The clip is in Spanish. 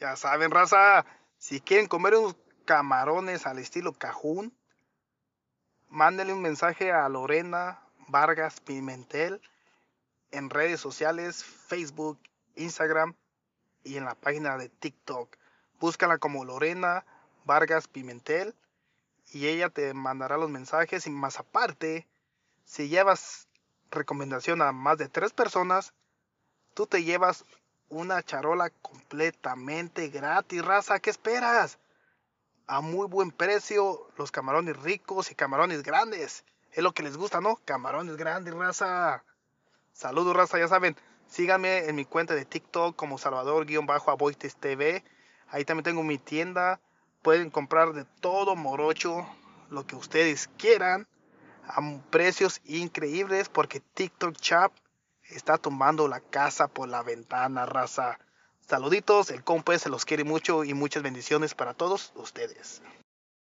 Ya saben, raza, si quieren comer unos camarones al estilo cajún, mándenle un mensaje a Lorena Vargas Pimentel en redes sociales, Facebook, Instagram y en la página de TikTok. Búscala como Lorena Vargas Pimentel y ella te mandará los mensajes y más aparte, si llevas recomendación a más de tres personas, tú te llevas una charola completamente gratis, raza. ¿Qué esperas? A muy buen precio, los camarones ricos y camarones grandes. Es lo que les gusta, ¿no? Camarones grandes, raza. Saludos, raza, ya saben. Síganme en mi cuenta de TikTok como Salvador-Aboites TV. Ahí también tengo mi tienda. Pueden comprar de todo morocho, lo que ustedes quieran, a precios increíbles porque TikTok Chap está tomando la casa por la ventana, raza. Saluditos, el compa se los quiere mucho y muchas bendiciones para todos ustedes.